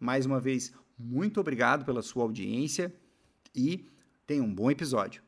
Mais uma vez, muito obrigado pela sua audiência e tenha um bom episódio.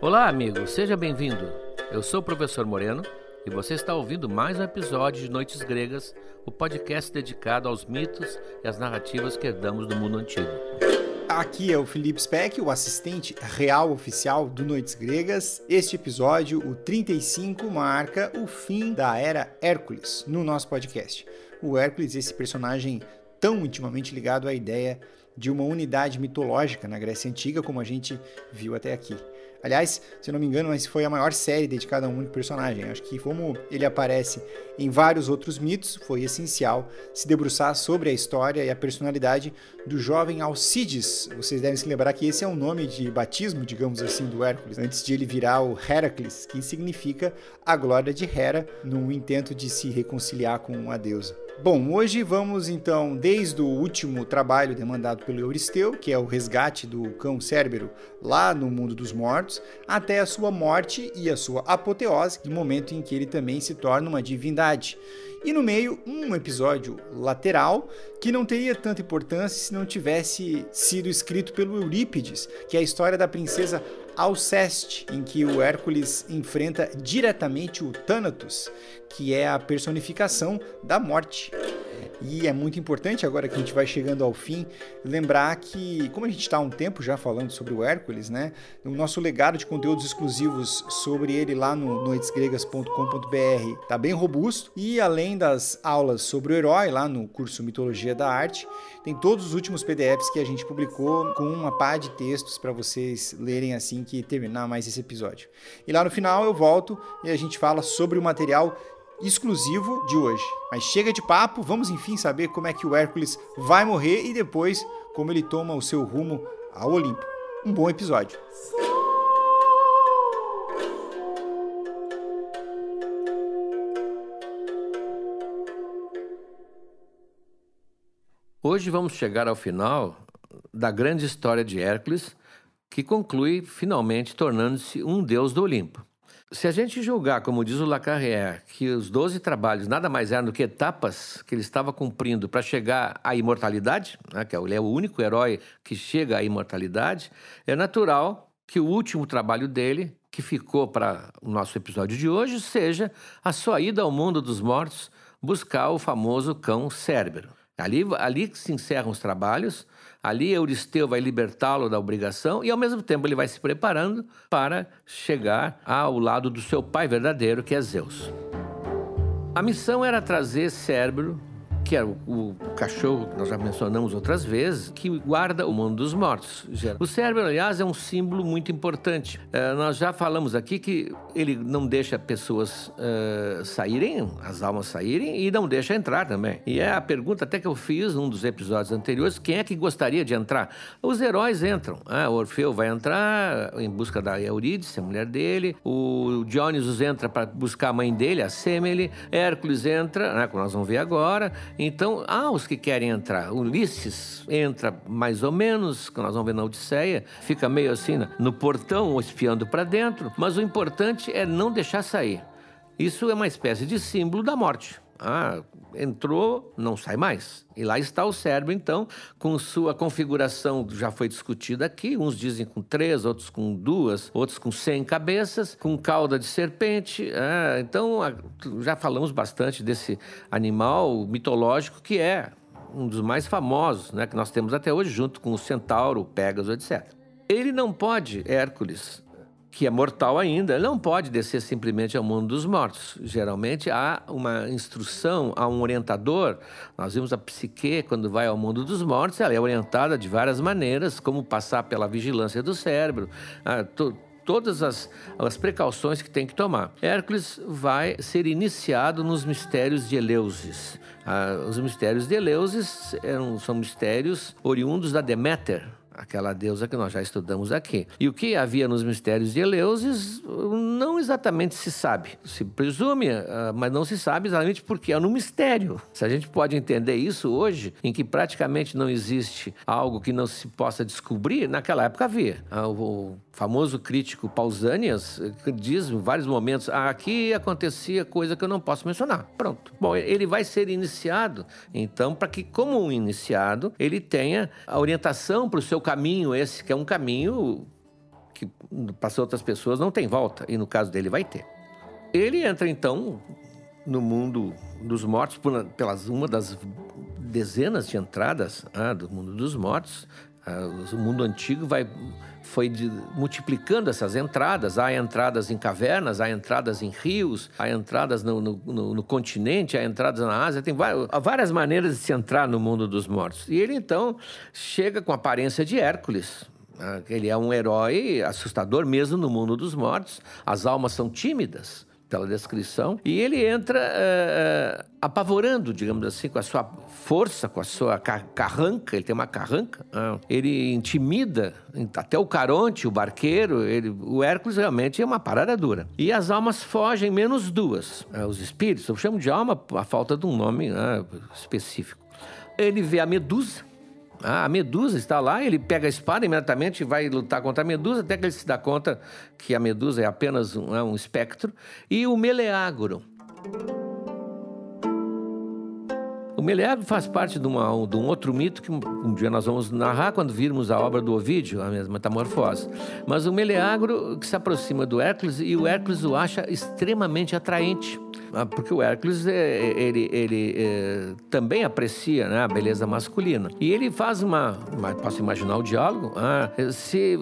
Olá, amigo, seja bem-vindo. Eu sou o professor Moreno e você está ouvindo mais um episódio de Noites Gregas, o podcast dedicado aos mitos e às narrativas que herdamos do mundo antigo. Aqui é o Felipe Speck, o assistente real oficial do Noites Gregas. Este episódio, o 35, marca o fim da era Hércules no nosso podcast. O Hércules, esse personagem tão intimamente ligado à ideia de uma unidade mitológica na Grécia Antiga, como a gente viu até aqui. Aliás, se não me engano, mas foi a maior série dedicada a um único personagem. Acho que como ele aparece em vários outros mitos, foi essencial se debruçar sobre a história e a personalidade do jovem Alcides. Vocês devem se lembrar que esse é o um nome de batismo, digamos assim, do Hércules, antes de ele virar o Heracles, que significa a glória de Hera, no intento de se reconciliar com a deusa. Bom, hoje vamos então desde o último trabalho demandado pelo Euristeu, que é o resgate do cão Cérbero lá no mundo dos mortos, até a sua morte e a sua apoteose, no momento em que ele também se torna uma divindade. E no meio, um episódio lateral que não teria tanta importância se não tivesse sido escrito pelo Eurípides, que é a história da princesa Alceste, em que o Hércules enfrenta diretamente o Thanatos, que é a personificação da morte. E é muito importante, agora que a gente vai chegando ao fim, lembrar que, como a gente está há um tempo já falando sobre o Hércules, né? O nosso legado de conteúdos exclusivos sobre ele lá no noitesgregas.com.br está bem robusto. E além das aulas sobre o herói, lá no curso Mitologia da Arte, tem todos os últimos PDFs que a gente publicou com uma pá de textos para vocês lerem assim que terminar mais esse episódio. E lá no final eu volto e a gente fala sobre o material exclusivo de hoje. Mas chega de papo, vamos enfim saber como é que o Hércules vai morrer e depois como ele toma o seu rumo ao Olimpo. Um bom episódio. Hoje vamos chegar ao final da grande história de Hércules, que conclui finalmente tornando-se um deus do Olimpo. Se a gente julgar, como diz o Lacarrière, que os 12 trabalhos nada mais eram do que etapas que ele estava cumprindo para chegar à imortalidade, né, que é ele é o único herói que chega à imortalidade, é natural que o último trabalho dele, que ficou para o nosso episódio de hoje, seja a sua ida ao mundo dos mortos buscar o famoso cão Cérbero. Ali, ali se encerram os trabalhos, Ali Euristeu vai libertá-lo da obrigação e, ao mesmo tempo, ele vai se preparando para chegar ao lado do seu pai verdadeiro, que é Zeus. A missão era trazer Cérbero, que é o, o, cachorro que nós já mencionamos outras vezes, que guarda o mundo dos mortos. O cérebro, aliás, é um símbolo muito importante. Uh, nós já falamos aqui que ele não deixa pessoas uh, saírem, as almas saírem, e não deixa entrar também. E é a pergunta até que eu fiz num dos episódios anteriores: quem é que gostaria de entrar? Os heróis entram. Ah, o Orfeu vai entrar em busca da Eurídice, a mulher dele. O Dionysus entra para buscar a mãe dele, a Semele. Hércules entra, né, como nós vamos ver agora. Então, há os que querem entrar. Ulisses entra mais ou menos, que nós vamos ver na Odisseia. Fica meio assim no portão, espiando para dentro. Mas o importante é não deixar sair. Isso é uma espécie de símbolo da morte. Ah, entrou, não sai mais. E lá está o cérebro, então, com sua configuração, já foi discutida aqui. Uns dizem com três, outros com duas, outros com cem cabeças, com cauda de serpente. Ah, então, já falamos bastante desse animal mitológico que é um dos mais famosos, né, que nós temos até hoje, junto com o centauro, o Pégaso, etc. Ele não pode, Hércules, que é mortal ainda, não pode descer simplesmente ao mundo dos mortos. Geralmente há uma instrução, há um orientador. Nós vimos a psique, quando vai ao mundo dos mortos, ela é orientada de várias maneiras, como passar pela vigilância do cérebro, ah, to, todas as, as precauções que tem que tomar. Hércules vai ser iniciado nos mistérios de Eleusis. Ah, os mistérios de Eleusis eram, são mistérios oriundos da Deméter, aquela deusa que nós já estudamos aqui. E o que havia nos mistérios de Eleusis não exatamente se sabe. Se presume, ah, mas não se sabe exatamente porque é no mistério. Se a gente pode entender isso hoje, em que praticamente não existe algo que não se possa descobrir, naquela época havia. Ah, o famoso crítico Pausanias diz em vários momentos: ah, aqui acontecia coisa que eu não posso mencionar. Pronto. Bom, ele vai ser iniciado, então, para que, como um iniciado, ele tenha a orientação para o seu caminho, esse que é um caminho que para outras pessoas não tem volta, e no caso dele vai ter. Ele entra então no mundo dos mortos por, pelas uma das dezenas de entradas ah, do mundo dos mortos. Ah, o mundo antigo vai foi de, multiplicando essas entradas. Há entradas em cavernas, há entradas em rios, há entradas no, no, no, no continente, há entradas na Ásia. Tem várias, várias maneiras de se entrar no mundo dos mortos. E ele então chega com a aparência de Hércules. Né? Ele é um herói assustador mesmo no mundo dos mortos. As almas são tímidas pela descrição, e ele entra uh, apavorando, digamos assim, com a sua força, com a sua carranca, ele tem uma carranca, uh, ele intimida até o Caronte, o barqueiro, ele, o Hércules realmente é uma parada dura. E as almas fogem, menos duas, uh, os espíritos, eu chamo de alma a falta de um nome específico. Ele vê a Medusa, ah, a Medusa está lá, ele pega a espada imediatamente e vai lutar contra a Medusa, até que ele se dá conta que a Medusa é apenas um, é um espectro. E o Meleagro. Meleagro faz parte de, uma, de, um outro mito que um dia nós vamos narrar quando virmos a obra do Ovídio, a mesma metamorfose. Mas o Meleagro que se aproxima do Hércules e o Hércules o acha extremamente atraente. Ah, porque o Hércules é, ele, ele é, também aprecia né, a beleza masculina. E ele faz uma, posso imaginar o diálogo, ah, se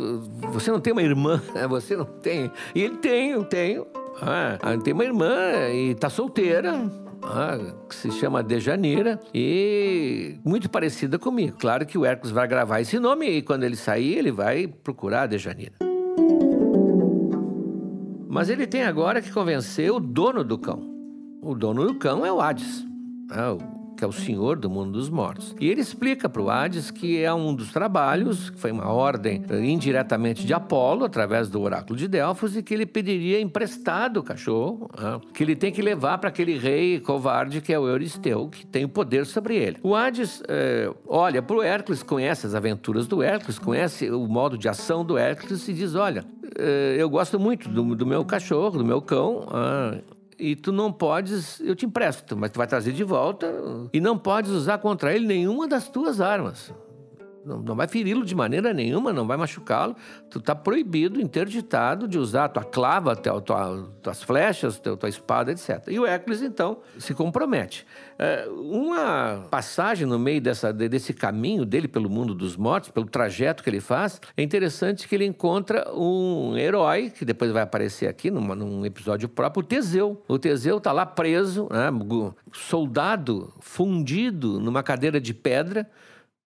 você não tem uma irmã, você não tem. E ele tem, tenho. Ah, tem uma irmã e está solteira. Ah, que se chama Dejanira e muito parecida comigo. Claro que o Hércules vai gravar esse nome e quando ele sair, ele vai procurar a Dejanira. Mas ele tem agora que convencer o dono do cão. O dono do cão é o Hades, né? Que é o senhor do mundo dos mortos. E ele explica para o Hades que é um dos trabalhos, que foi uma ordem eh, indiretamente de Apolo, através do oráculo de Delfos, e que ele pediria emprestado o cachorro, né? que ele tem que levar para aquele rei covarde que é o Euristeu, que tem o poder sobre ele. O Hades é, olha para o Hércules, conhece as aventuras do Hércules, conhece o modo de ação do Hércules e diz: Olha, é, eu gosto muito do, do, meu cachorro, do meu cão. Ah, e tu não podes, eu te empresto, mas tu vai trazer de volta e não podes usar contra ele nenhuma das tuas armas. Não, não vai feri-lo de maneira nenhuma, não vai machucá-lo. Tu está proibido, interditado de usar tua clava, tua, tua, tuas flechas, tua, tua espada, etc. E o Hércules, então, se compromete. É, uma passagem no meio dessa, desse caminho dele pelo mundo dos mortos, pelo trajeto que ele faz, é interessante que ele encontra um herói, que depois vai aparecer aqui numa, num episódio próprio, o Teseu. O Teseu está lá preso, né, soldado, fundido numa cadeira de pedra,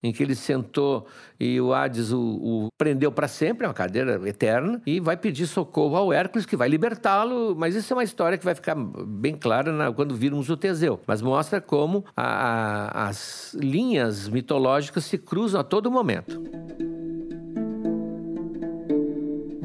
em que ele sentou e o Hades o, o prendeu para sempre, é uma cadeira eterna, e vai pedir socorro ao Hércules, que vai libertá-lo. Mas isso é uma história que vai ficar bem clara na, quando virmos o Teseu. Mas mostra como a, a, as linhas mitológicas se cruzam a todo momento.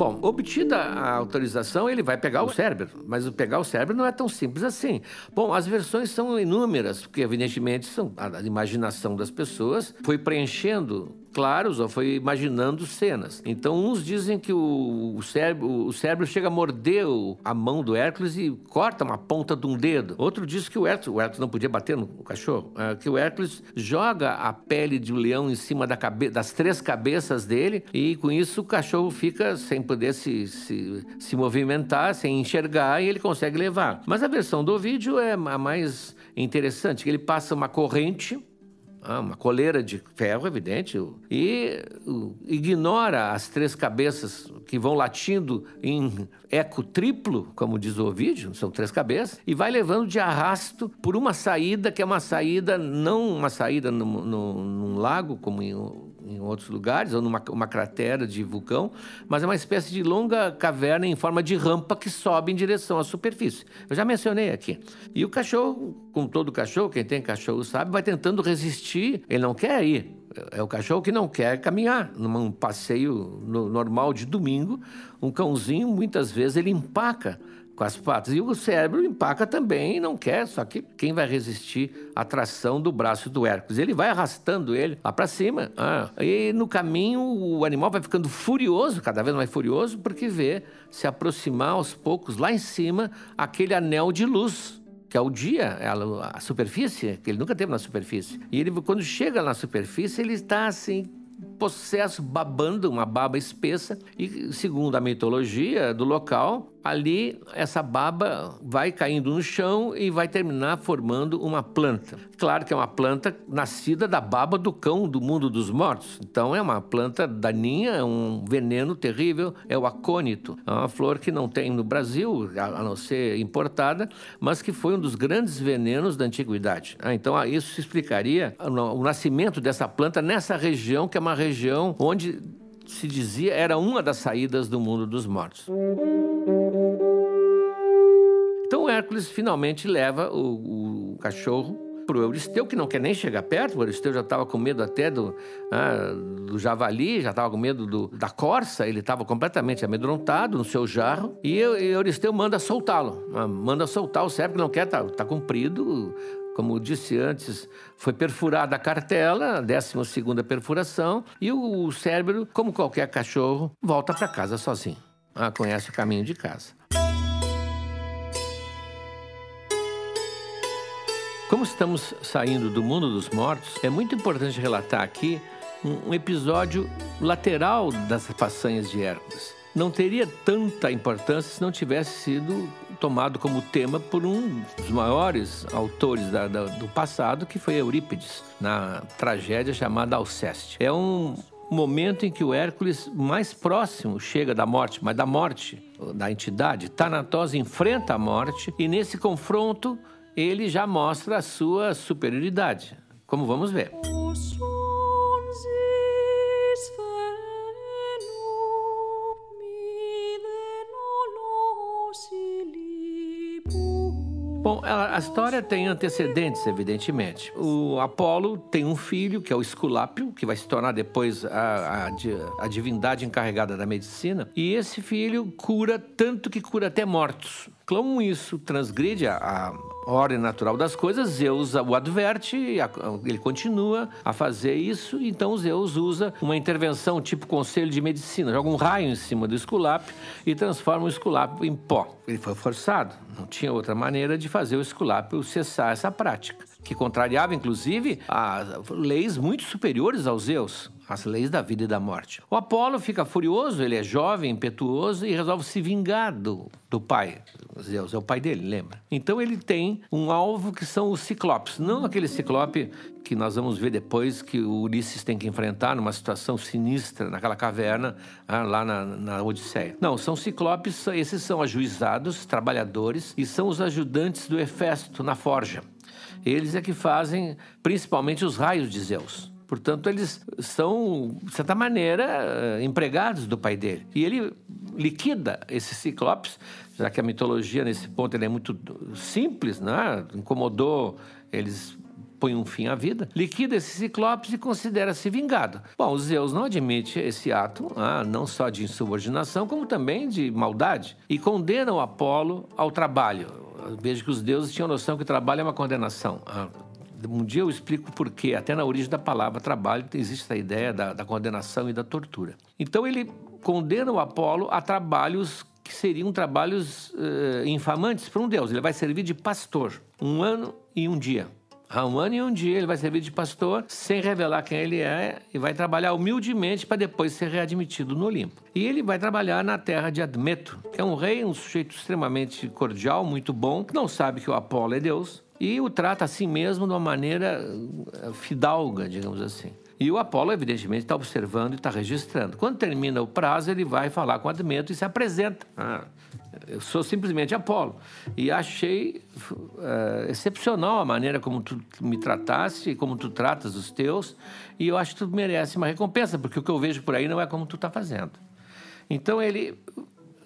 Bom, obtida a autorização, ele vai pegar o cérebro, mas pegar o cérebro não é tão simples assim. Bom, as versões são inúmeras, porque evidentemente são a imaginação das pessoas foi preenchendo claros, ou foi imaginando cenas. Então, uns dizem que o, o, cérebro, o cérebro chega a morder a mão do Hércules e corta uma ponta de um dedo. Outro diz que o Hércules, o Hércules não podia bater no cachorro, é, que o Hércules joga a pele de um leão em cima da cabe, das três cabeças dele e com isso o cachorro fica sem poder se, se, se movimentar, sem enxergar e ele consegue levar. Mas a versão do vídeo é a mais interessante, que ele passa uma corrente ah, uma coleira de ferro, evidente, e ignora as três cabeças que vão latindo em eco triplo, como diz o vídeo, são três cabeças, e vai levando de arrasto por uma saída que é uma saída, não uma saída num, num, num lago, como em em outros lugares, ou numa uma cratera de vulcão, mas é uma espécie de longa caverna em forma de rampa que sobe em direção à superfície. Eu já mencionei aqui. E o cachorro, como todo cachorro, quem tem cachorro sabe, vai tentando resistir, ele não quer ir. É o cachorro que não quer caminhar. Num passeio normal de domingo, um cãozinho, muitas vezes, ele empaca com as patas. E o cérebro empaca também e não quer, só que quem vai resistir à tração do braço do Hércules? Ele vai arrastando ele lá para cima. Ah, e no caminho o animal vai ficando furioso, cada vez mais furioso, porque vê se aproximar aos poucos lá em cima aquele anel de luz que é o dia, é a, superfície, que ele nunca teve na superfície. E ele, quando chega na superfície, ele está assim possesso, babando, uma baba espessa, e segundo a mitologia do local, ali essa baba vai caindo no chão e vai terminar formando uma planta. Claro que é uma planta nascida da baba do cão do mundo dos mortos. Então é uma planta daninha, é um veneno terrível, é o acônito. É uma flor que não tem no Brasil, a não ser importada, mas que foi um dos grandes venenos da antiguidade. Ah, então ah, isso explicaria o nascimento dessa planta nessa região, que é uma região onde se dizia era uma das saídas do mundo dos mortos. Então Hércules finalmente leva o, o cachorro para o Euristeu, que não quer nem chegar perto. O Euristeu já estava com medo até do, ah, do javali, já estava com medo do, da corça, ele estava completamente amedrontado no seu jarro. E, e Euristeu manda soltá-lo, ah, manda soltar o cérebro, que não quer, está tá comprido, como disse antes, foi perfurada a cartela, 12 segunda perfuração, e o cérebro, como qualquer cachorro, volta para casa sozinho. Ah, conhece o caminho de casa. Como estamos saindo do mundo dos mortos, é muito importante relatar aqui um episódio lateral das façanhas de Hércules. Não teria tanta importância se não tivesse sido tomado como tema por um dos maiores autores da, da, do passado, que foi Eurípides, na tragédia chamada Alceste. É um momento em que o Hércules mais próximo chega da morte, mas da morte da entidade. Thanatos enfrenta a morte e nesse confronto ele já mostra a sua superioridade, como vamos ver. Bom, a, história tem antecedentes, evidentemente. O Apolo tem um filho, que é o Esculápio, que vai se tornar depois a, a, a divindade encarregada da medicina. E esse filho cura tanto que cura até mortos. Como isso transgride a, a ordem natural das coisas, Zeus o adverte, ele continua a fazer isso, então Zeus usa uma intervenção tipo conselho de medicina, joga um raio em cima do Esculápio e transforma o Esculápio em pó. Ele foi forçado, não tinha outra maneira de fazer o Esculápio cessar essa prática, que contrariava inclusive as leis muito superiores aos Zeus as leis da vida e da morte. O Apolo fica furioso, ele é jovem, impetuoso e resolve se vingar do, do pai. Zeus é o pai dele, lembra? Então ele tem um alvo que são os ciclopes, não aquele ciclope que nós vamos ver depois que o Ulisses tem que enfrentar numa situação sinistra naquela caverna ah, lá na, na Odisseia. Não, são ciclopes, esses são ajuizados, trabalhadores e são os ajudantes do Hefesto na forja. Eles é que fazem principalmente os raios de Zeus. Portanto, eles são, de certa maneira, eh, empregados do pai dele. E ele liquida esses ciclopes, já que a mitologia nesse ponto é muito simples, né? incomodou, eles põem um fim à vida, liquida esses ciclopes e considera-se vingado. Bom, Zeus não admite esse ato, ah, não só de insubordinação, como também de maldade, e condena o Apolo ao trabalho. Vejo que os deuses tinham noção que o trabalho é uma condenação. Ah, um dia eu explico por quê. Até na origem da palavra trabalho existe essa ideia da, da condenação e da tortura. Então ele condena o Apolo a trabalhos que seriam trabalhos uh, infamantes para um deus. Ele vai servir de pastor um ano e um dia. Há um ano e um dia ele vai servir de pastor sem revelar quem ele é e vai trabalhar humildemente para depois ser readmitido no Olimpo. E ele vai trabalhar na terra de Admeto, que é um rei, um sujeito extremamente cordial, muito bom, que não sabe que o Apolo é Deus, e o trata assim mesmo de uma maneira eh, fidalga, digamos assim. E o Apolo, evidentemente, está observando e está registrando. Quando termina o prazo, ele vai falar com Admeto e se apresenta. Ah, eu sou simplesmente Apolo. E achei uh, excepcional a maneira como tu me trataste como tu tratas os teus. E eu acho que tu merece uma recompensa, porque o que eu vejo por aí não é como tu está fazendo. Então ele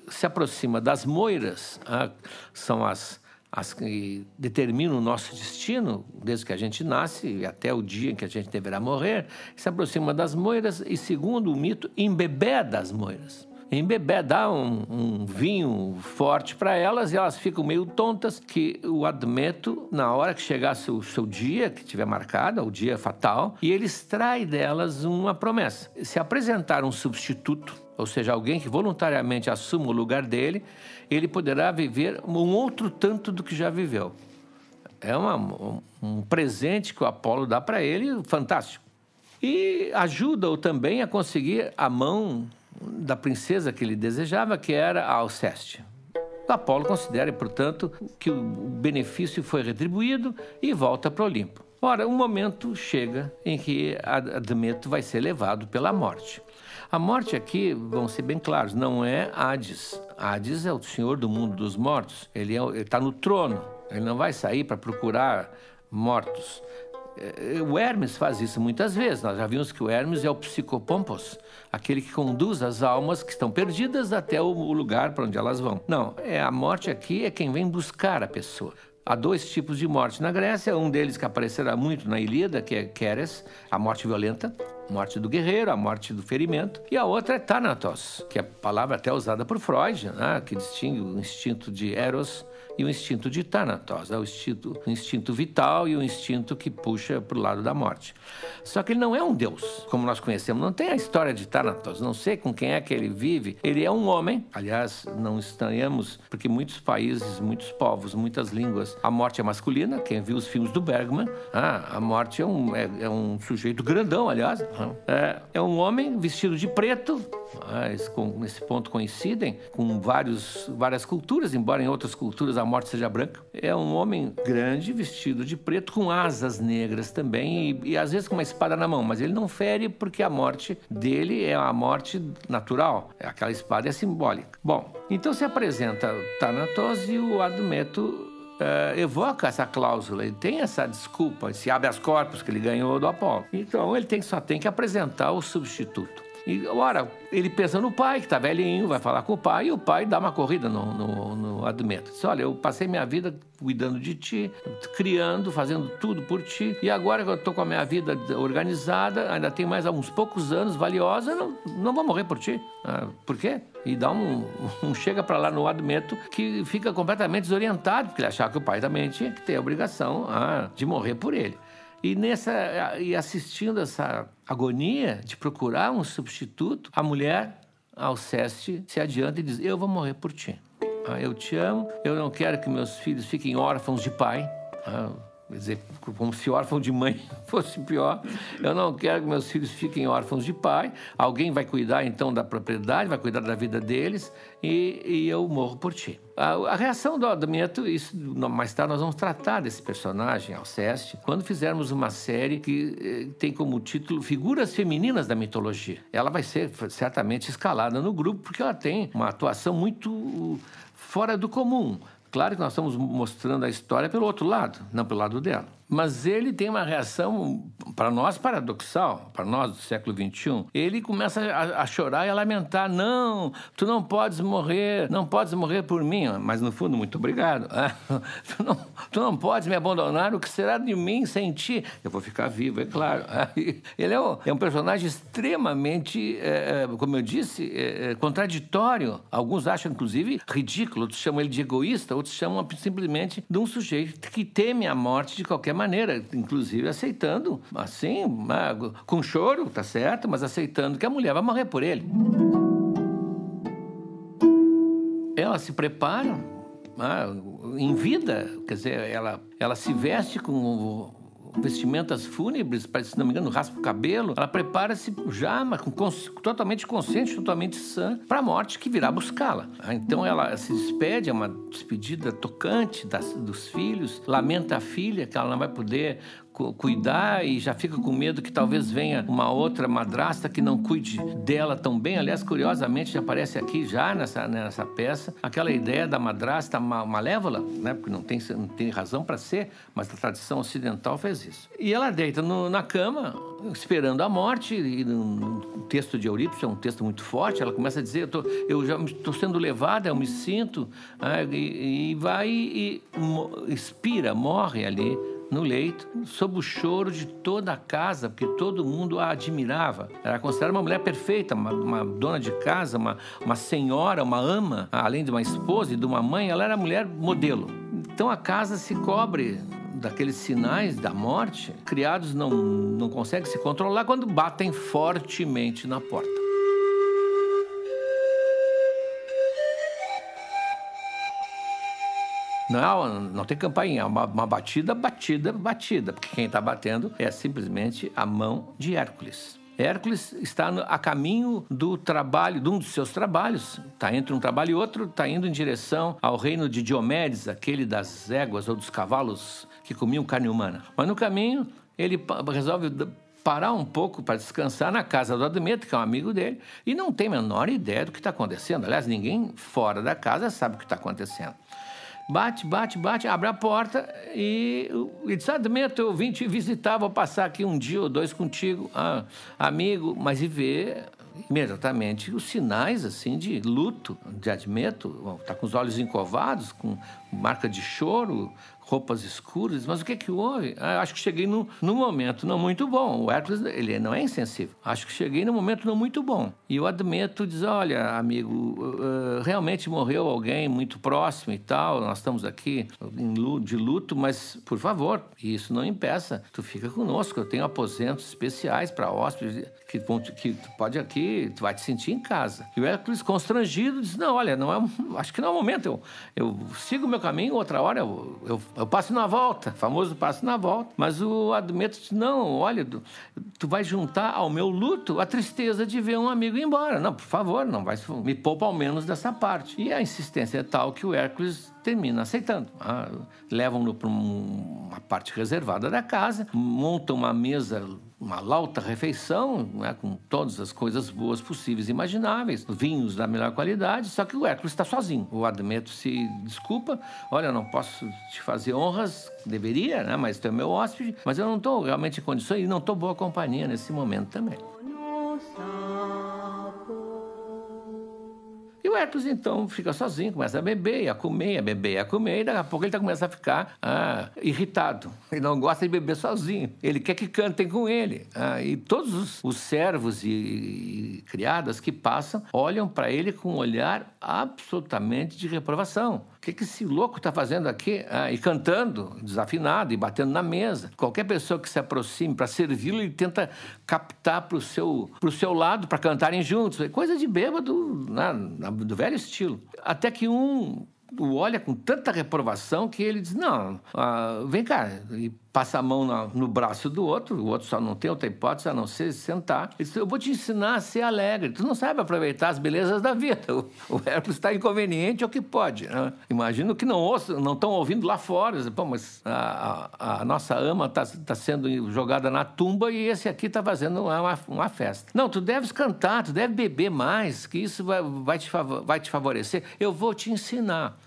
se aproxima das moiras, ah, são as as que determinam o nosso destino, desde que a gente nasce e até o dia em que a gente deverá morrer, se aproxima das moiras e, segundo o mito, embebeda das moiras. Embebé dá um, um vinho forte para elas e elas ficam meio tontas que o Admeto, na hora que chegasse o seu dia, que tiver marcado, o dia fatal, e ele extrai delas uma promessa. Se apresentar um substituto, ou seja, alguém que voluntariamente assuma o lugar dele, ele poderá viver um outro tanto do que já viveu. É uma, um, um presente que o Apolo dá para ele, fantástico. E ajuda-o também a conseguir a mão da princesa que ele desejava, que era a Alceste. Apolo considera, portanto, que o benefício foi retribuído e volta para o Olimpo. Ora, um momento chega em que Admeto vai ser levado pela morte. A morte aqui, vamos ser bem claros, não é Hades. Hades é o senhor do mundo dos mortos. Ele é, está no trono. Ele não vai sair para procurar mortos. É, o Hermes faz isso muitas vezes. Nós já vimos que o Hermes é o psicopompos, aquele que conduz as almas que estão perdidas até o lugar para onde elas vão. Não, é a morte aqui é quem vem buscar a pessoa. Há dois tipos de morte na Grécia, um deles que aparecerá muito na Ilíada, que é Keres, a morte violenta, morte do guerreiro, a morte do ferimento, e a outra é Thanatos, que é a palavra até usada por Freud, né, que distingue o instinto de Eros e o instinto de Thanatos, é o instinto, o instinto vital e o instinto que puxa para o lado da morte. Só que ele não é um deus, como nós conhecemos. Não tem a história de Thanatos, não sei com quem é que ele vive. Ele é um homem, aliás, não estranhamos, porque muitos países, muitos povos, muitas línguas, a morte é masculina. Quem viu os filmes do Bergman, ah, a morte é um, é, é um sujeito grandão, aliás. É, é um homem vestido de preto, ah, nesse ponto coincidem com vários, várias culturas, embora em outras culturas a morte seja branca. É um homem grande, vestido de preto, com asas negras também, e, e às vezes com uma espada na mão, mas ele não fere porque a morte dele é a morte natural. Aquela espada é simbólica. Bom, então se apresenta Thanatos e o Admeto Uh, evoca essa cláusula, ele tem essa desculpa, esse habeas corpus que ele ganhou do Apolo. Então ele tem, só tem que apresentar o substituto. E, ora, ele pensa no pai, que está velhinho, vai falar com o pai, e o pai dá uma corrida no, no, no. Diz, olha, eu passei minha vida cuidando de ti, criando, fazendo tudo por ti, e agora que eu estou com a minha vida organizada, ainda tem mais alguns poucos anos valiosos, eu não, não vou morrer por ti. Ah, por quê? E dá um, um chega para lá no Admeto que fica completamente desorientado, porque ele achava que o pai também tinha que ter a obrigação ah, de morrer por ele. E, nessa, e assistindo essa agonia de procurar um substituto, a mulher, Alceste, se adianta e diz: Eu vou morrer por ti. Ah, eu te amo, eu não quero que meus filhos fiquem órfãos de pai. Como se órfão de mãe fosse pior. Eu não quero que meus filhos fiquem órfãos de pai. Alguém vai cuidar então da propriedade, vai cuidar da vida deles e, e eu morro por ti. A, a reação do Admeto, isso mais tarde nós vamos tratar desse personagem, Alceste, quando fizermos uma série que eh, tem como título Figuras Femininas da Mitologia. Ela vai ser certamente escalada no grupo porque ela tem uma atuação muito fora do comum. Claro que nós estamos mostrando a história pelo outro lado, não pelo lado dela. Mas ele tem uma reação, para nós, paradoxal, para nós do século XXI. Ele começa a, a, chorar e a lamentar: não, tu não podes morrer, não podes morrer por mim. Mas no fundo, muito obrigado. tu, não, tu não podes me abandonar, o que será de mim sem ti? Eu vou ficar vivo, é claro. Ele é um, é um personagem extremamente, é, como eu disse, é, contraditório. Alguns acham, inclusive, ridículo, outros chamam ele de egoísta, outros chamam simplesmente de um sujeito que teme a morte de qualquer maneira, inclusive aceitando, assim, com choro, tá certo, mas aceitando que a mulher vai morrer por ele. Ela se prepara né, em vida, quer dizer, ela, ela se veste com vestimentas fúnebres, para, se não me engano, raspa o cabelo, ela prepara-se já, mas com, totalmente consciente, totalmente sã, para a morte que virá buscá-la. Ah, então ela se despede, é uma despedida tocante das, dos filhos, lamenta a filha, que ela não vai poder cuidar e já fica com medo que talvez venha uma outra madrasta que não cuide dela tão bem. Aliás, curiosamente, já aparece aqui já nessa, nessa peça aquela ideia da madrasta malévola, né? porque não tem, não tem razão para ser, mas a tradição ocidental fez isso. E ela deita no, na cama, esperando a morte, e no texto de Eurípides, é um texto muito forte, ela começa a dizer, eu, tô, eu já estou sendo levada, eu me sinto, ah, e, e vai e, e expira, morre ali no leito, sob o choro de toda a casa, porque todo mundo a admirava. Era considerada uma mulher perfeita, uma, uma, dona de casa, uma, uma senhora, uma ama, além de uma esposa e de uma mãe, ela era mulher modelo. Então a casa se cobre daqueles sinais da morte, criados não, não conseguem se controlar quando batem fortemente na porta. Não, não tem campainha, é uma, uma batida, batida, batida, porque quem está batendo é simplesmente a mão de Hércules. Hércules está a caminho do trabalho, de um dos seus trabalhos. Está entre um trabalho e outro, está indo em direção ao reino de Diomedes, aquele das éguas ou dos cavalos que comiam carne humana. Mas no caminho, ele resolve parar um pouco para descansar na casa do Admeto, que é um amigo dele, e não tem a menor ideia do que está acontecendo. Aliás, ninguém fora da casa sabe o que está acontecendo. Bate, bate, bate, abre a porta e, e diz: Admeto, eu vim te visitar, vou passar aqui um dia ou dois contigo, ah, amigo, mas e vê imediatamente os sinais assim de luto de Admeto, está com os olhos encovados, com marca de choro, roupas escuras, mas o que que houve? Ah, acho que cheguei num, num momento não muito bom. O Hércules, ele não é insensível. Acho que cheguei num momento não muito bom. E o Admeto diz, olha, amigo, uh, realmente morreu alguém muito próximo e tal, nós estamos aqui de luto, mas, por favor, isso não impeça, tu fica conosco, eu tenho aposentos especiais para hóspedes que, que tu pode aqui, tu vai te sentir em casa. E o Hércules, constrangido, diz, não, olha, não é, acho que não é o momento, eu, eu sigo o meu caminho, outra hora eu, eu eu passo na volta, famoso passo na volta. Mas o Admeto disse: Não, olha, tu, tu vai juntar ao meu luto a tristeza de ver um amigo embora. Não, por favor, não vai me poupa ao menos dessa parte. E a insistência é tal que o Hércules termina aceitando. Ah, Levam-no para uma parte reservada da casa, montam uma mesa uma lauta refeição, né, com todas as coisas boas possíveis e imagináveis, vinhos da melhor qualidade, só que o Hércules está sozinho. O Admeto se desculpa, olha, não posso te fazer honras, deveria, né, mas tu é meu hóspede, mas eu não estou realmente em condições e não estou boa companhia nesse momento também. O Hércules, então, fica sozinho, começa a beber, a comer, a beber, a comer, e daqui a pouco ele tá, começa a ficar ah, irritado. Ele não gosta de beber sozinho. Ele quer que cantem com ele. Ah, e todos os, os servos e, e, criadas que passam olham para ele com um olhar absolutamente de reprovação que, que esse louco está fazendo aqui? Ah, e cantando, desafinado, e batendo na mesa. Qualquer pessoa que se aproxime para servi-lo, ele tenta captar para o seu, seu lado, para cantarem juntos. É coisa de bêbado, né, do velho estilo. Até que um o olha com tanta reprovação que ele diz: Não, ah, vem cá. E passa a mão no, braço do outro, o outro só não tem outra hipótese a não ser sentar. Diz: Eu vou te ensinar a ser alegre. Tu não sabe aproveitar as belezas da vida. O, o Hércules está inconveniente é o que pode. Né? Imagino que não ouçam, não estão ouvindo lá fora. Pô, mas a, a, a nossa ama está tá sendo jogada na tumba e esse aqui está fazendo uma, uma, festa. Não, tu deves cantar, tu deve beber mais, que isso vai, vai, te, vai te favorecer. Eu vou te ensinar.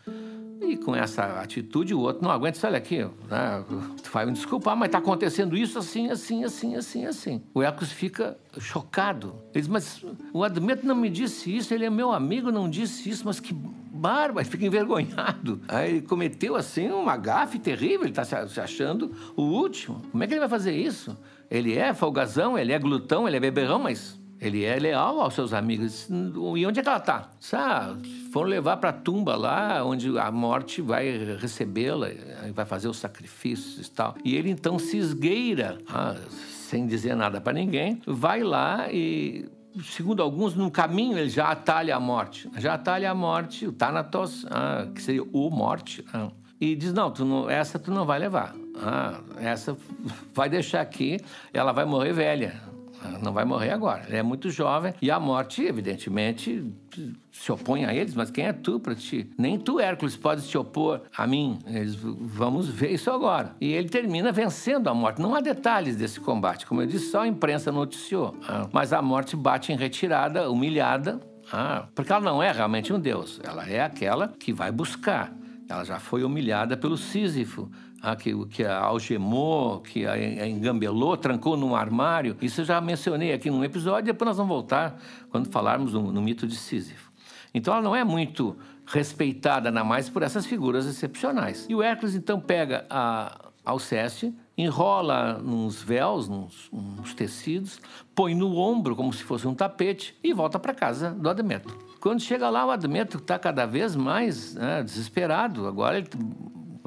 E com essa atitude, o outro não aguenta. Olha aqui, né? vai me desculpar, mas está acontecendo isso assim, assim, assim, assim, assim. O Hércules fica chocado. Ele diz, mas o Admeto não me disse isso, ele é meu amigo, não disse isso, mas que barba, ele fica envergonhado. Aí ele cometeu, assim, uma gafe terrível, ele está se achando o último. Como é que ele vai fazer isso? Ele é folgazão, ele é glutão, ele é beberrão, mas ele é leal aos seus amigos. E onde é que ela está? Ah, foram levar para a tumba lá, onde a morte vai recebê-la, vai fazer os sacrifícios e tal. E ele então se esgueira, ah, sem dizer nada para ninguém, vai lá e segundo alguns, no caminho ele já atalha a morte. Já atalha a morte, o Thanatos, ah, que seria o morte. Ah, e diz: Não, tu não, essa tu não vai levar. Ah, essa vai deixar aqui, ela vai morrer velha não vai morrer agora. Ele é muito jovem e a morte, evidentemente, se opõe a eles, mas quem é tu para ti? Nem tu, Hércules, pode se opor a mim. Eles, vamos ver isso agora. E ele termina vencendo a morte. Não há detalhes desse combate. Como eu disse, só a imprensa noticiou. Ah, mas a morte bate em retirada, humilhada, ah, porque ela não é realmente um deus. Ela é aquela que vai buscar. Ela já foi humilhada pelo Sísifo ah, que, que a algemou, que a, a engambelou, trancou num armário. Isso eu já mencionei aqui num episódio, depois nós vamos voltar quando falarmos no, no mito de Sísifo. Então ela não é muito respeitada, ainda mais por essas figuras excepcionais. E o Hércules então pega a Alceste, enrola nos véus, nos, nos, tecidos, põe no ombro como se fosse um tapete e volta para casa do Admeto. Quando chega lá, o Admeto está cada vez mais né, desesperado. Agora ele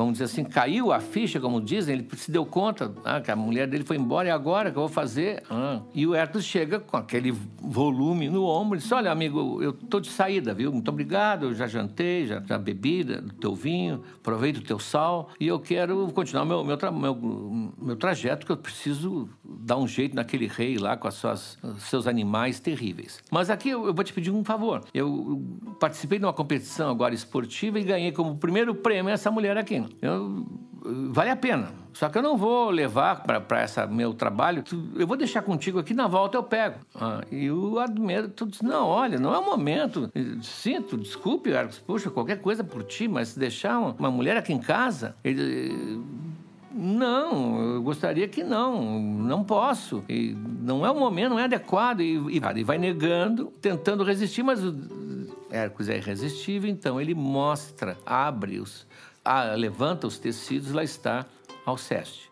vamos dizer assim, caiu a ficha, como dizem, ele se deu conta ah, que a mulher dele foi embora e agora que eu vou fazer? Ah. E o Hércules chega com aquele volume no ombro e diz: Olha, amigo, eu estou de saída, viu? Muito obrigado, eu já jantei, já, já bebi do teu vinho, provei do teu sal e eu quero continuar meu, meu, tra meu, meu trajeto, que eu preciso dar um jeito naquele rei lá com as suas, seus animais terríveis. Mas aqui eu, eu vou te pedir um favor. Eu participei de uma competição agora esportiva e ganhei como primeiro prêmio essa mulher aqui. Eu, vale a pena. Só que eu não vou levar para esse meu trabalho, eu vou deixar contigo aqui, na volta eu pego. Ah, e o Admeto disse, não, olha, não é o momento. Sinto, desculpe, Arcos, puxa, qualquer coisa por ti, mas deixar uma, uma mulher aqui em casa... Ele, não, eu gostaria que não, não posso. E não é o momento, não é adequado. E, e, e vai negando, tentando resistir, mas o Hércules é irresistível, então ele mostra, abre os, ah, levanta os tecidos, lá está Alceste.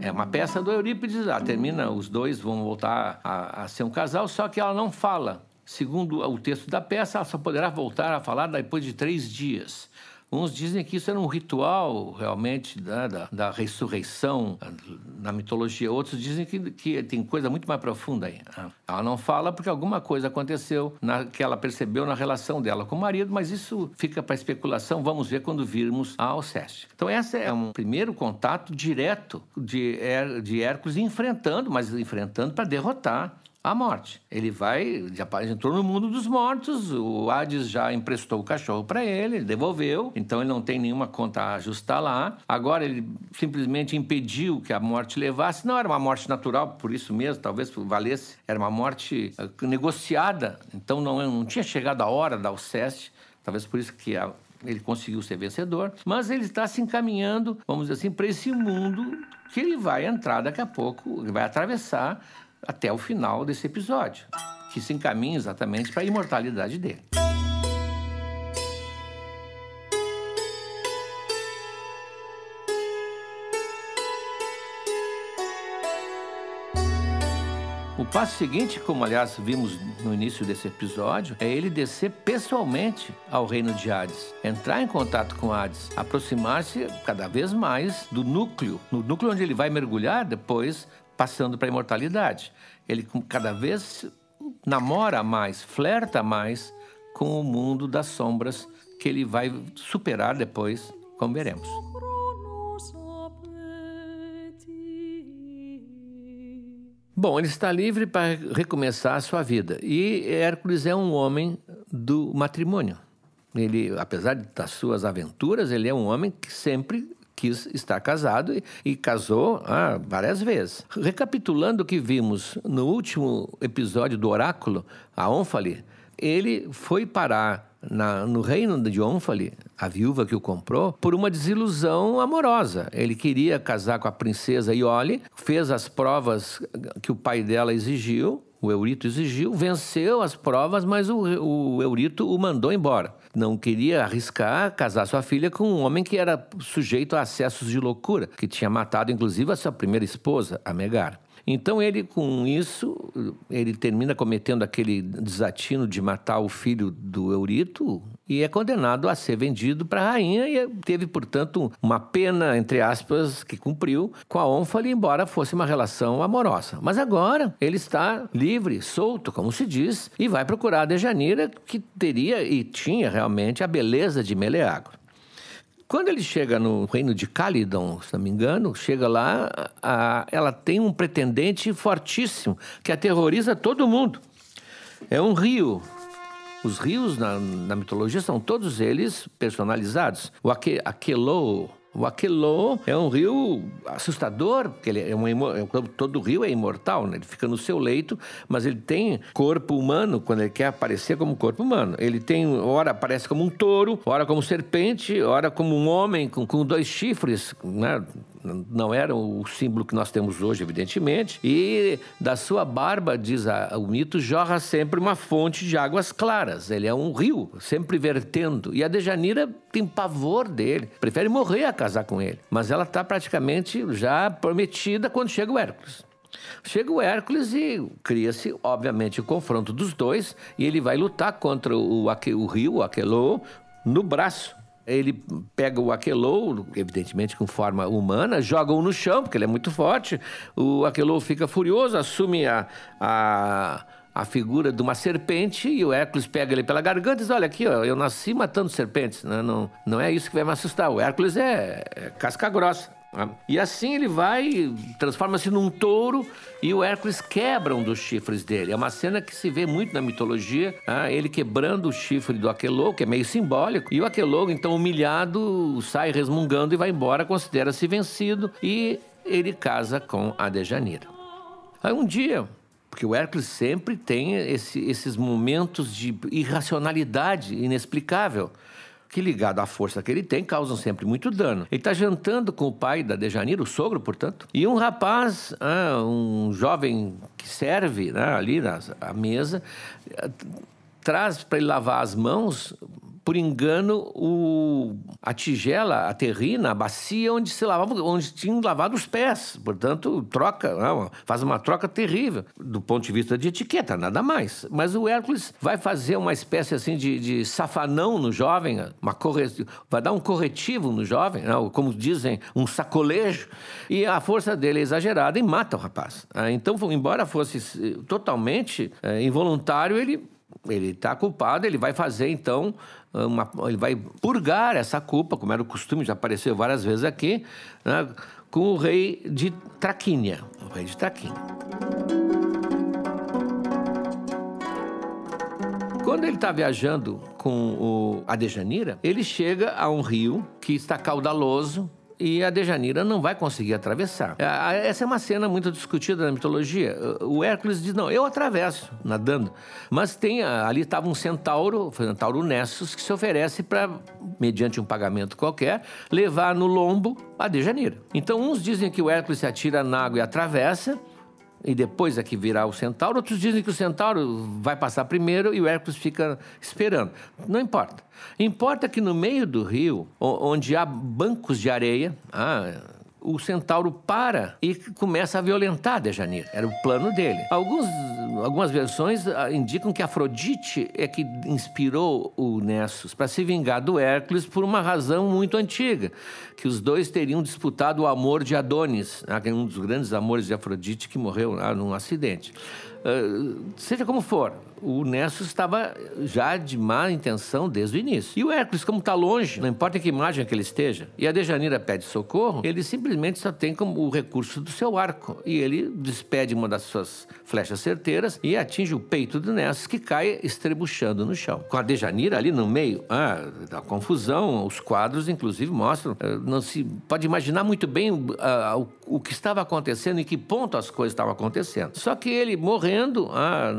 É uma peça do Eurípides, ah, termina, os dois vão voltar a, a ser um casal, só que ela não fala. Segundo o texto da peça, ela só poderá voltar a falar depois de três dias. Uns dizem que isso era um ritual realmente né, da, da, ressurreição na mitologia. Outros dizem que, que tem coisa muito mais profunda aí. Né? Ela não fala porque alguma coisa aconteceu na, que ela percebeu na relação dela com o marido, mas isso fica para especulação. Vamos ver quando virmos a Alceste. Então, esse é um primeiro contato direto de, de Hércules enfrentando, mas enfrentando para derrotar a morte. Ele vai, já entrou no mundo dos mortos, o Hades já emprestou o cachorro para ele, devolveu, então ele não tem nenhuma conta a ajustar lá. Agora ele simplesmente impediu que a morte levasse, não era uma morte natural, por isso mesmo, talvez valesse, era uma morte uh, negociada, então não, não tinha chegado a hora da Alceste, talvez por isso que a, ele conseguiu ser vencedor, mas ele está se encaminhando, vamos dizer assim, para esse mundo que ele vai entrar daqui a pouco, ele vai atravessar até o final desse episódio, que se encaminha exatamente para a imortalidade dele. O passo seguinte, como aliás vimos no início desse episódio, é ele descer pessoalmente ao reino de Hades, entrar em contato com Hades, aproximar-se cada vez mais do núcleo, no núcleo onde ele vai mergulhar depois passando para a imortalidade. Ele cada vez namora mais, flerta mais com o mundo das sombras que ele vai superar depois, como veremos. Bom, ele está livre para recomeçar a sua vida. E Hércules é um homem do matrimônio. Ele, apesar das suas aventuras, ele é um homem que sempre quis estar casado e, e casou ah, várias vezes. Recapitulando o que vimos no último episódio do Oráculo, a Onfale, ele foi parar na, no reino de Onfale, a viúva que o comprou, por uma desilusão amorosa. Ele queria casar com a princesa Iole, fez as provas que o pai dela exigiu, o Eurito exigiu, venceu as provas, mas o, o Eurito o mandou embora. Não queria arriscar casar sua filha com um homem que era sujeito a acessos de loucura, que tinha matado inclusive a sua primeira esposa, a Megara. Então ele com isso, ele termina cometendo aquele desatino de matar o filho do Eurito e é condenado a ser vendido para a rainha e teve, portanto, uma pena, entre aspas, que cumpriu com a Onfale, embora fosse uma relação amorosa. Mas agora ele está livre, solto, como se diz, e vai procurar a Dejanira, que teria e tinha realmente a beleza de Meleagro. Quando ele chega no reino de Calidon, se não me engano, chega lá, a, ela tem um pretendente fortíssimo que aterroriza todo mundo. É um rio. Os rios na, na mitologia são todos eles personalizados. O Aquelou, o Aquelô é um rio assustador, porque ele é uma, é todo rio é imortal, né? ele fica no seu leito, mas ele tem corpo humano quando ele quer aparecer como corpo humano. Ele tem, ora aparece como um touro, ora como serpente, ora como um homem com, com dois chifres, né? Não era o símbolo que nós temos hoje, evidentemente. E da sua barba, diz a, o mito, jorra sempre uma fonte de águas claras. Ele é um rio, sempre vertendo. E a Dejanira tem pavor dele, prefere morrer a casar com ele. Mas ela está praticamente já prometida quando chega o Hércules. Chega o Hércules e cria-se, obviamente, o confronto dos dois, e ele vai lutar contra o, o rio, o Aquelô, no braço ele pega o Aquelou, evidentemente com forma humana, joga-o no chão, porque ele é muito forte. O Aquelou fica furioso, assume a, a, a figura de uma serpente e o Hércules pega ele pela garganta e diz: Olha aqui, ó, eu nasci matando serpentes, né? não, não é isso que vai me assustar. O Hércules é, é casca grossa. Né? E assim ele vai, transforma-se num touro e o Hércules quebra um dos chifres dele. É uma cena que se vê muito na mitologia, né? ele quebrando o chifre do Aquelou, que é meio simbólico, e o Aquelou, então humilhado, sai resmungando e vai embora, considera-se vencido e ele casa com a Dejanira. Aí um dia, porque o Hércules sempre tem esse, esses momentos de irracionalidade inexplicável que, ligado à força que ele tem, causam sempre muito dano. Ele está jantando com o pai da Dejanira, o sogro, portanto, e um rapaz, ah, um jovem que serve né, ali na mesa, traz para ele lavar as mãos por engano, o, a tigela, a terrina, a bacia onde se lavava, onde tinham lavado os pés. Portanto, troca, não, faz uma troca terrível do ponto de vista de etiqueta, nada mais. Mas o Hércules vai fazer uma espécie assim de, de safanão no jovem, uma corre... vai dar um corretivo no jovem, não, como dizem, um sacolejo, e a força dele é exagerada e mata o rapaz. Ah, então, embora fosse totalmente é, involuntário, ele ele está culpado, ele vai fazer então uma, ele vai purgar essa culpa, como era o costume, já apareceu várias vezes aqui, né, com o rei de Traquínia, o rei de Traquínia. Quando ele está viajando com o, a Dejanira, ele chega a um rio que está caudaloso, e a Dejanira não vai conseguir atravessar. Essa é uma cena muito discutida na mitologia. O Hércules diz: não, eu atravesso nadando. Mas tem ali estava um centauro, o centauro Nessus, que se oferece para, mediante um pagamento qualquer, levar no lombo a Dejanira. Então, uns dizem que o Hércules se atira na água e atravessa e depois é que virá o centauro. Outros dizem que o centauro vai passar primeiro e o Hércules fica esperando. Não importa. Importa que no meio do rio, onde há bancos de areia, ah, o centauro para e começa a violentar Dejanira. Era o plano dele. Alguns, algumas versões ah, indicam que Afrodite é que inspirou o Nessus para se vingar do Hércules por uma razão muito antiga, que os dois teriam disputado o amor de Adonis, né, é um dos grandes amores de Afrodite que morreu num acidente. Uh, seja como for, o Nessus estava já de má intenção desde o início. E o Hércules, como está longe, não importa que imagem que ele esteja, e a Dejanira pede socorro, ele simplesmente só tem como o recurso do seu arco. E ele despede uma das suas flechas certeiras e atinge o peito do Nessus, que cai estrebuchando no chão. Com a Dejanira ali no meio, ah, da confusão, os quadros, inclusive, mostram. Ah, não se pode imaginar muito bem ah, o, o, que estava acontecendo, em que ponto as coisas estavam acontecendo. Só que ele morrendo, ah,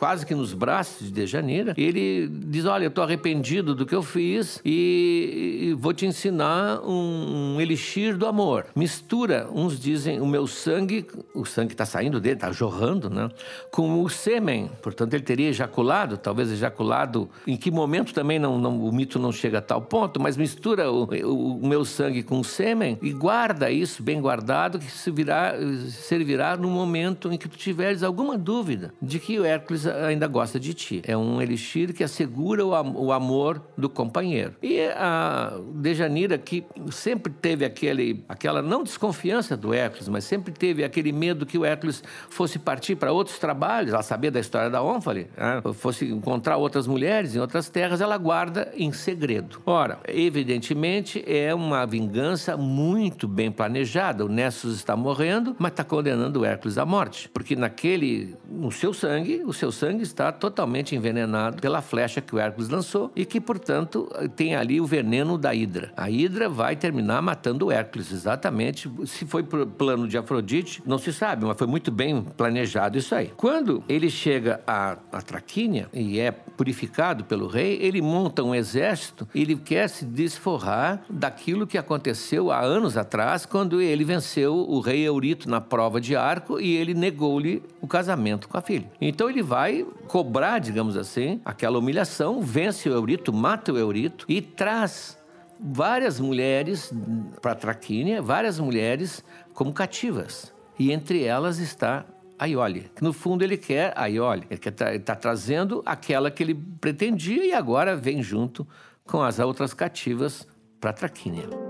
quase que nos braços de Dejanira, ele diz: Olha, eu estou arrependido do que eu fiz e vou te ensinar um, um, elixir do amor. Mistura, uns dizem, o meu sangue, o sangue está saindo dele, está jorrando, né? Com o sêmen. Portanto, ele teria ejaculado, talvez ejaculado. Em que momento também não, não o mito não chega a tal ponto, mas mistura o, o, o meu sangue com o sêmen e guarda isso bem guardado, que se virá, servirá no momento em que tu tiveres alguma dúvida de que o Hércules ainda gosta de ti. É um elixir que assegura o, o amor do companheiro. E a Dejanira, que sempre teve aquele, aquela não desconfiança do Hércules, mas sempre teve aquele medo que o Hércules fosse partir para outros trabalhos, ela sabia da história da Ônfale, né? fosse encontrar outras mulheres em outras terras, ela guarda em segredo. Ora, evidentemente é uma vingança muito bem planejada. O Nessus está morrendo, mas está condenando o Hércules à morte, porque naquele, no seu sangue, o seu sangue está totalmente envenenado pela flecha que o Hércules lançou e que, portanto, tem ali o veneno da Hidra. A Hidra vai terminar matando o Hércules, exatamente. Se foi pro plano de Afrodite, não se sabe, mas foi muito bem planejado isso aí. Quando ele chega a, a Traquínia e é purificado pelo rei, ele monta um exército e ele quer se desforrar daquilo que aconteceu há anos atrás, quando ele venceu o rei Eurito na prova de arco e ele negou-lhe o casamento com a filha. Então ele vai vai cobrar, digamos assim, aquela humilhação, vence o Eurito, mata o Eurito e traz várias mulheres para Traquínia, várias mulheres como cativas. E entre elas está a Iole. No fundo, ele quer a Iole. Ele está trazendo aquela que ele pretendia e agora vem junto com as outras cativas para Traquínia.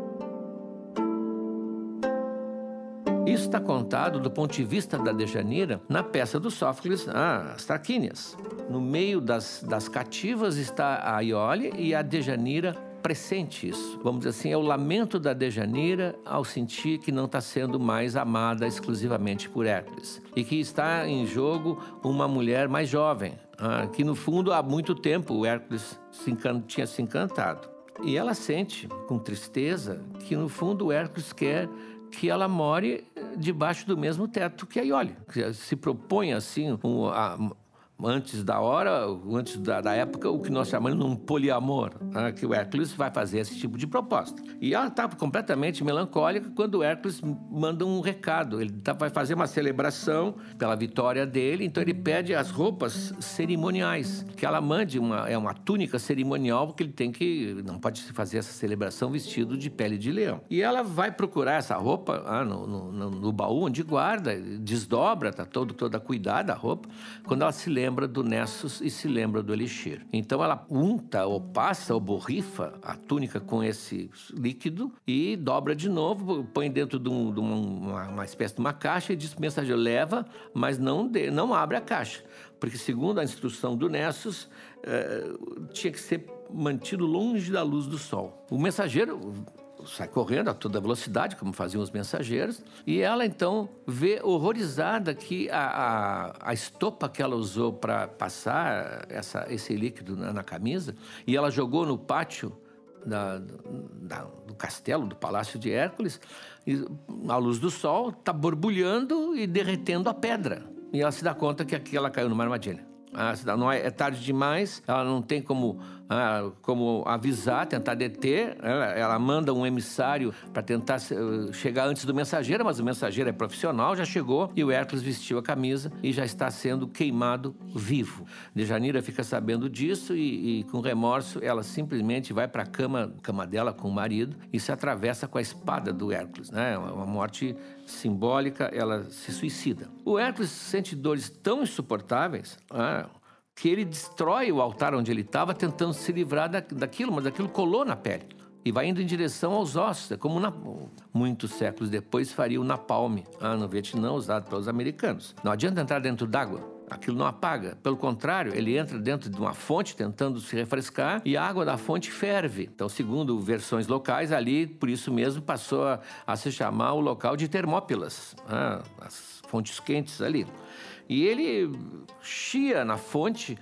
Isso está contado do ponto de vista da Dejanira na peça do Sófocles, ah, As Traquínias. No meio das, das cativas está a Iole e a Dejanira pressente isso. Vamos dizer assim, é o lamento da Dejanira ao sentir que não está sendo mais amada exclusivamente por Hércules. E que está em jogo uma mulher mais jovem, ah, que no fundo há muito tempo o Hércules se tinha se encantado. E ela sente, com tristeza, que no fundo o Hércules quer que ela more debaixo do mesmo teto que a Iole. Se propõe assim um, a, antes da hora, antes da, da, época, o que nós chamamos de um poliamor, né? que o Hércules vai fazer esse tipo de proposta. E ela está completamente melancólica quando o Hércules manda um recado. Ele tá, vai fazer uma celebração pela vitória dele, então ele pede as roupas cerimoniais, que ela mande uma, é uma túnica cerimonial, porque ele tem que, não pode fazer essa celebração vestido de pele de leão. E ela vai procurar essa roupa ah, no, no, no baú onde guarda, desdobra, está todo, toda cuidada a roupa. Quando ela se lembra lembra do Nessus e se lembra do Elixir. Então ela unta ou passa ou borrifa a túnica com esse líquido e dobra de novo, põe dentro de, um, de uma, uma, espécie de uma caixa e diz o mensageiro leva, mas não, de, não abre a caixa. Porque segundo a instrução do Nessus, eh, tinha que ser mantido longe da luz do sol. O mensageiro sai correndo a toda velocidade, como faziam os mensageiros, e ela então vê horrorizada que a, a, a estopa que ela usou para passar essa, esse líquido na, na, camisa, e ela jogou no pátio da, da, do castelo, do palácio de Hércules, e a luz do sol está borbulhando e derretendo a pedra. E ela se dá conta que aqui ela caiu numa armadilha. Ah, não é, é tarde demais, ela não tem como ah, como avisar, tentar deter. Ela, ela manda um emissário para tentar uh, chegar antes do mensageiro, mas o mensageiro é profissional, já chegou e o Hércules vestiu a camisa e já está sendo queimado vivo. Dejanira fica sabendo disso e, e com remorso ela simplesmente vai para a cama, cama dela com o marido e se atravessa com a espada do Hércules, né? Uma morte simbólica, ela se suicida. O Hércules sente dores tão insuportáveis, ah, que ele destrói o altar onde ele estava, tentando se livrar da, daquilo, mas aquilo colou na pele. E vai indo em direção aos ossos, é como na... muitos séculos depois faria o napalm ah, no Vietnã, usado pelos americanos. Não adianta entrar dentro d'água, aquilo não apaga. Pelo contrário, ele entra dentro de uma fonte tentando se refrescar e a água da fonte ferve. Então, segundo versões locais, ali, por isso mesmo, passou a, a se chamar o local de Termópilas, ah, as fontes quentes ali. E ele chia na fonte,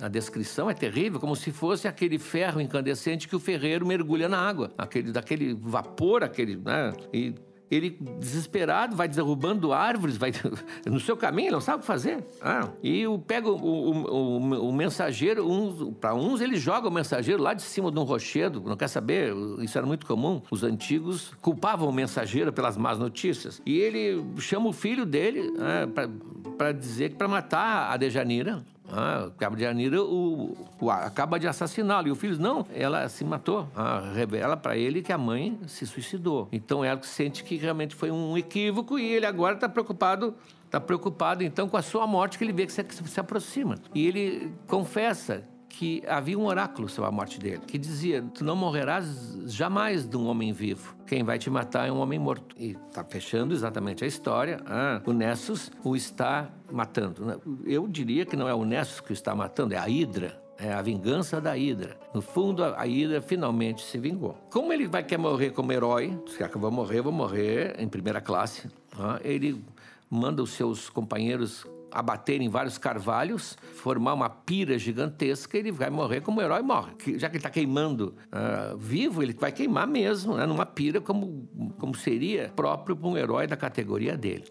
a descrição é terrível, como se fosse aquele ferro incandescente que o ferreiro mergulha na água, aquele daquele vapor, aquele, né? E ele desesperado vai derrubando árvores, vai no seu caminho, não sabe o que fazer. Ah, e o, pega o, o, o, o mensageiro, um, para uns ele joga o mensageiro lá de cima de um rochedo, não quer saber, isso era muito comum. Os antigos culpavam o mensageiro pelas más notícias. E ele chama o filho dele ah, para dizer que para matar a Dejanira, ah, Cabo de Janeiro o, o, acaba de assassiná-lo. E o filho, não, ela se matou. Ah, revela para ele que a mãe se suicidou. Então ela sente que realmente foi um equívoco e ele agora está preocupado está preocupado então com a sua morte que ele vê que se, se aproxima. E ele confessa que havia um oráculo sobre a morte dele, que dizia: Tu não morrerás jamais de um homem vivo. Quem vai te matar é um homem morto. E está fechando exatamente a história. Ah, o Nessus o está matando. Eu diria que não é o Nessus que o está matando, é a Hidra. É a vingança da Hidra. No fundo, a Hidra finalmente se vingou. Como ele vai querer morrer como herói, se quer que eu vou morrer, eu vou morrer em primeira classe. Ah, ele manda os seus companheiros abater em vários carvalhos, formar uma pira gigantesca, ele vai morrer como o herói morre. Já que ele está queimando uh, vivo, ele vai queimar mesmo, né, numa pira, como, como seria próprio para um herói da categoria dele.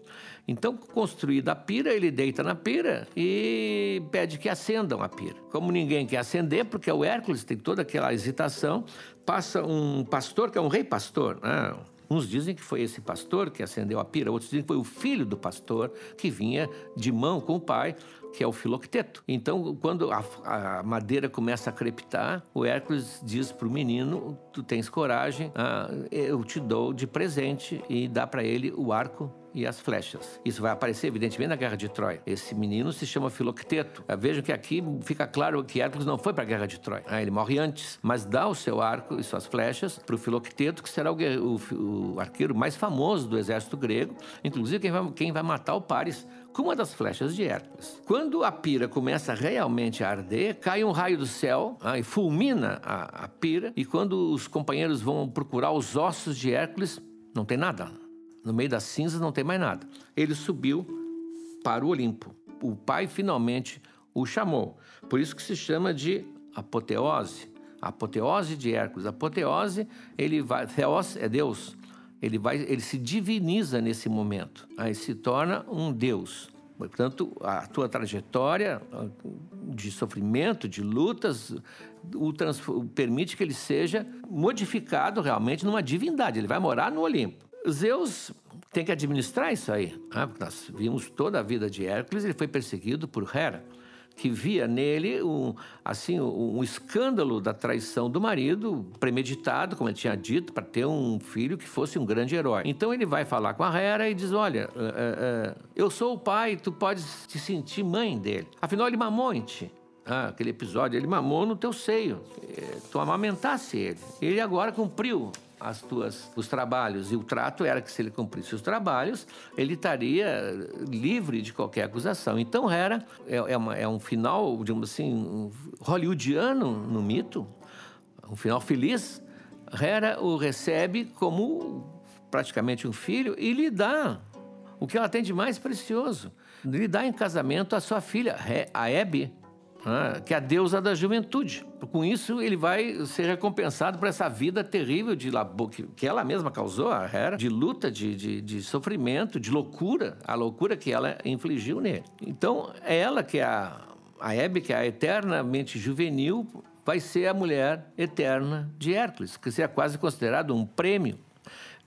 Então, construída a pira, ele deita na pira e pede que acendam a pira. Como ninguém quer acender, porque é o Hércules tem toda aquela hesitação, passa um pastor, que é um rei pastor, né? Uns dizem que foi esse pastor que acendeu a pira, outros dizem que foi o filho do pastor que vinha de mão com o pai, que é o filocteto. Então, quando a, a madeira começa a crepitar, o Hércules diz para o menino: Tu tens coragem, ah, eu te dou de presente e dá para ele o arco e as flechas. Isso vai aparecer, evidentemente, na Guerra de Troia. Esse menino se chama Filocteto. Vejam que aqui fica claro que Hércules não foi para a Guerra de Troia. Ah, ele morre antes, mas dá o seu arco e suas flechas para o Filocteto, que será o, o, o, arqueiro mais famoso do exército grego, inclusive quem vai, quem vai matar o Paris com uma das flechas de Hércules. Quando a pira começa realmente a arder, cai um raio do céu ah, e fulmina a, a pira, e quando os companheiros vão procurar os ossos de Hércules, não tem nada no meio das cinzas não tem mais nada. Ele subiu para o Olimpo. O pai finalmente o chamou. Por isso que se chama de apoteose. apoteose de Hércules. apoteose, ele vai. Theos é Deus. Ele, vai, ele se diviniza nesse momento. Aí se torna um Deus. Portanto, a tua trajetória de sofrimento, de lutas, trans, permite que ele seja modificado realmente numa divindade. Ele vai morar no Olimpo. Zeus tem que administrar isso aí. Né? Nós vimos toda a vida de Hércules, ele foi perseguido por Hera, que via nele um, assim, um escândalo da traição do marido, premeditado, como ele tinha dito, para ter um filho que fosse um grande herói. Então ele vai falar com a Hera e diz: Olha, uh, uh, eu sou o pai, tu podes te sentir mãe dele. Afinal, ele mamou em ti. Ah, aquele episódio, ele mamou no teu seio. Tu amamentasse ele. Ele agora cumpriu as tuas, os trabalhos. E o trato era que se ele cumprisse os trabalhos, ele estaria livre de qualquer acusação. Então, Hera é, é, uma, é um final, digamos assim, hollywoodiano no mito, um final feliz. Hera o recebe como praticamente um filho e lhe dá o que ela tem de mais precioso. Lhe dá em casamento a sua filha, a Hebe, que é a deusa da juventude. Com isso, ele vai ser recompensado por essa vida terrível de que ela mesma causou, a Hera, de luta, de, de, de, sofrimento, de loucura, a loucura que ela infligiu nele. Então, é ela que é a, a Hebe, que é a eternamente juvenil, vai ser a mulher eterna de Hércules, que seria quase considerado um prêmio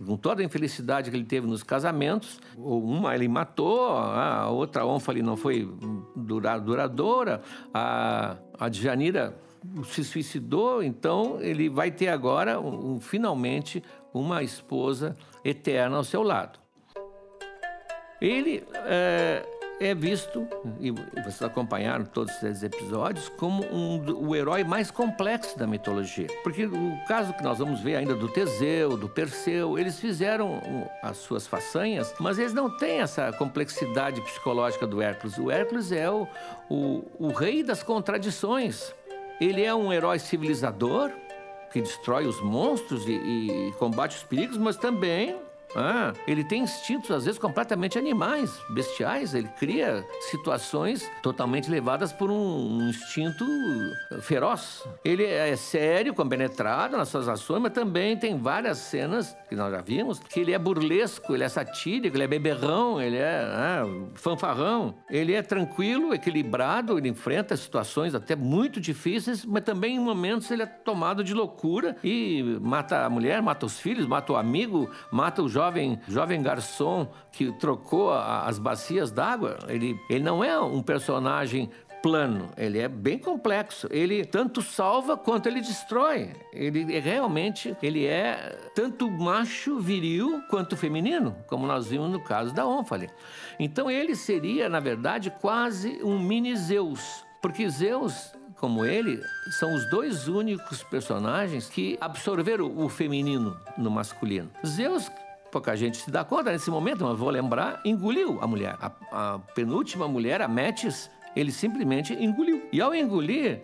com toda a infelicidade que ele teve nos casamentos, uma ele matou, a outra ônfale não foi duradoura, a, a Djanira se suicidou, então ele vai ter agora, um, finalmente, uma esposa eterna ao seu lado. Ele é, é visto, e vocês acompanharam todos esses episódios, como um, o herói mais complexo da mitologia. Porque o caso que nós vamos ver ainda do Teseu, do Perseu, eles fizeram as suas façanhas, mas eles não têm essa complexidade psicológica do Hércules. O Hércules é o, o, o rei das contradições. Ele é um herói civilizador, que destrói os monstros e, e combate os perigos, mas também ah, ele tem instintos, às vezes, completamente animais, bestiais. Ele cria situações totalmente levadas por um instinto feroz. Ele é sério, compenetrado nas suas ações, mas também tem várias cenas, que nós já vimos, que ele é burlesco, ele é satírico, ele é beberrão, ele é ah, fanfarrão. Ele é tranquilo, equilibrado, ele enfrenta situações até muito difíceis, mas também em momentos ele é tomado de loucura e mata a mulher, mata os filhos, mata o amigo, mata o jovem, jovem garçom que trocou a, as bacias d'água, ele, ele não é um personagem plano, ele é bem complexo. Ele tanto salva quanto ele destrói. Ele é realmente ele é tanto macho viril quanto feminino, como nós vimos no caso da Ônfale. Então ele seria, na verdade, quase um mini Zeus, porque Zeus como ele, são os dois únicos personagens que absorveram o feminino no masculino. Zeus pouca gente se dá conta nesse momento, mas vou lembrar, engoliu a mulher. A, a penúltima mulher, a Metis, ele simplesmente engoliu. E ao engolir,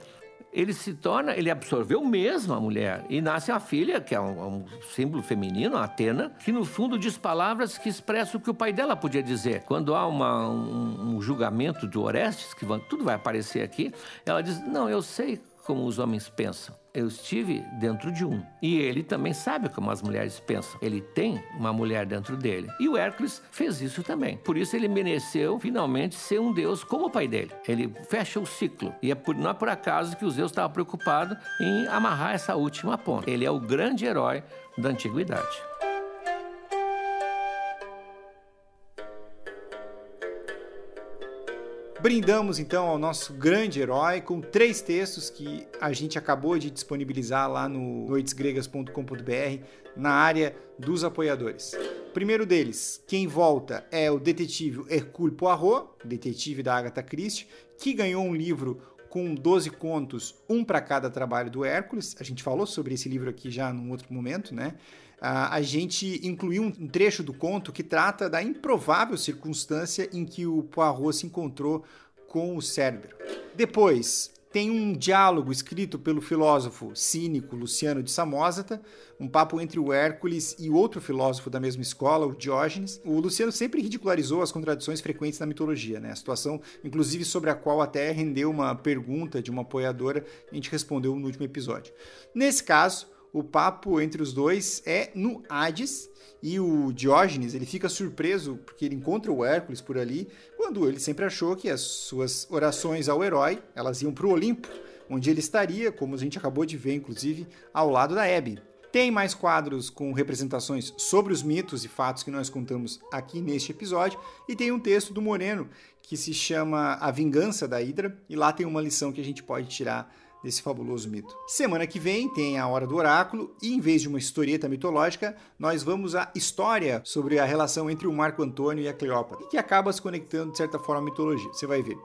ele se torna, ele absorveu mesmo a mulher. E nasce a filha, que é um, um, símbolo feminino, a Atena, que no fundo diz palavras que expressam o que o pai dela podia dizer. Quando há uma, um, um julgamento de Orestes, que tudo vai aparecer aqui, ela diz: Não, eu sei como os homens pensam. Eu estive dentro de um. E ele também sabe como as mulheres pensam. Ele tem uma mulher dentro dele. E o Hércules fez isso também. Por isso ele mereceu finalmente ser um deus como o pai dele. Ele fecha o ciclo. E é por, não é por acaso que o Zeus estava preocupado em amarrar essa última ponta. Ele é o grande herói da antiguidade. Brindamos então ao nosso grande herói com três textos que a gente acabou de disponibilizar lá no noitesgregas.com.br na área dos apoiadores. O primeiro deles, quem volta é o detetive Hercule Poirot, detetive da Agatha Christie, que ganhou um livro com 12 contos, um para cada trabalho do Hércules. A gente falou sobre esse livro aqui já num outro momento, né? A gente incluiu um trecho do conto que trata da improvável circunstância em que o Poirot se encontrou com o cérebro. Depois, tem um diálogo escrito pelo filósofo cínico Luciano de Samosata, um papo entre o Hércules e outro filósofo da mesma escola, o Diógenes. O Luciano sempre ridicularizou as contradições frequentes na mitologia, né? A situação, inclusive, sobre a qual até rendeu uma pergunta de uma apoiadora, a gente respondeu no último episódio. Nesse caso, o papo entre os dois é no Hades e o Diógenes ele fica surpreso porque ele encontra o Hércules por ali quando ele sempre achou que as suas orações ao herói elas iam para o Olimpo onde ele estaria como a gente acabou de ver inclusive ao lado da Hebe. Tem mais quadros com representações sobre os mitos e fatos que nós contamos aqui neste episódio e tem um texto do Moreno que se chama A Vingança da Hidra e lá tem uma lição que a gente pode tirar desse fabuloso mito. Semana que vem tem a Hora do Oráculo e, em vez de uma historieta mitológica, nós vamos à história sobre a relação entre o Marco Antônio e a Cleópatra, que acaba se conectando de certa forma à mitologia. Você vai ver.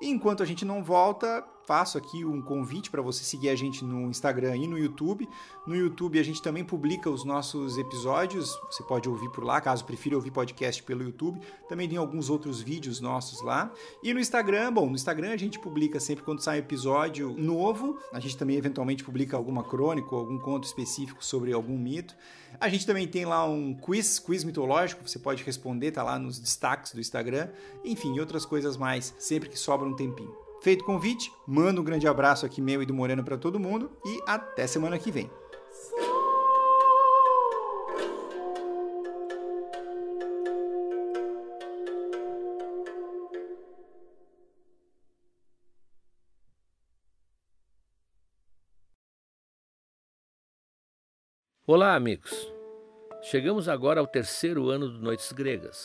E enquanto a gente não volta, faço aqui um convite para você seguir a gente no Instagram e no YouTube. No YouTube a gente também publica os nossos episódios, você pode ouvir por lá, caso prefira ouvir podcast pelo YouTube. Também tem alguns outros vídeos nossos lá. E no Instagram, bom, no Instagram a gente publica sempre quando sai episódio novo. A gente também eventualmente publica alguma crônica ou algum conto específico sobre algum mito. A gente também tem lá um quiz, quiz mitológico, você pode responder, tá lá nos destaques do Instagram. Enfim, outras coisas mais, sempre que sobra um tempinho. Feito o convite, mando um grande abraço aqui meu e do Moreno para todo mundo e até semana que vem. Olá, amigos! Chegamos agora ao terceiro ano do Noites Gregas.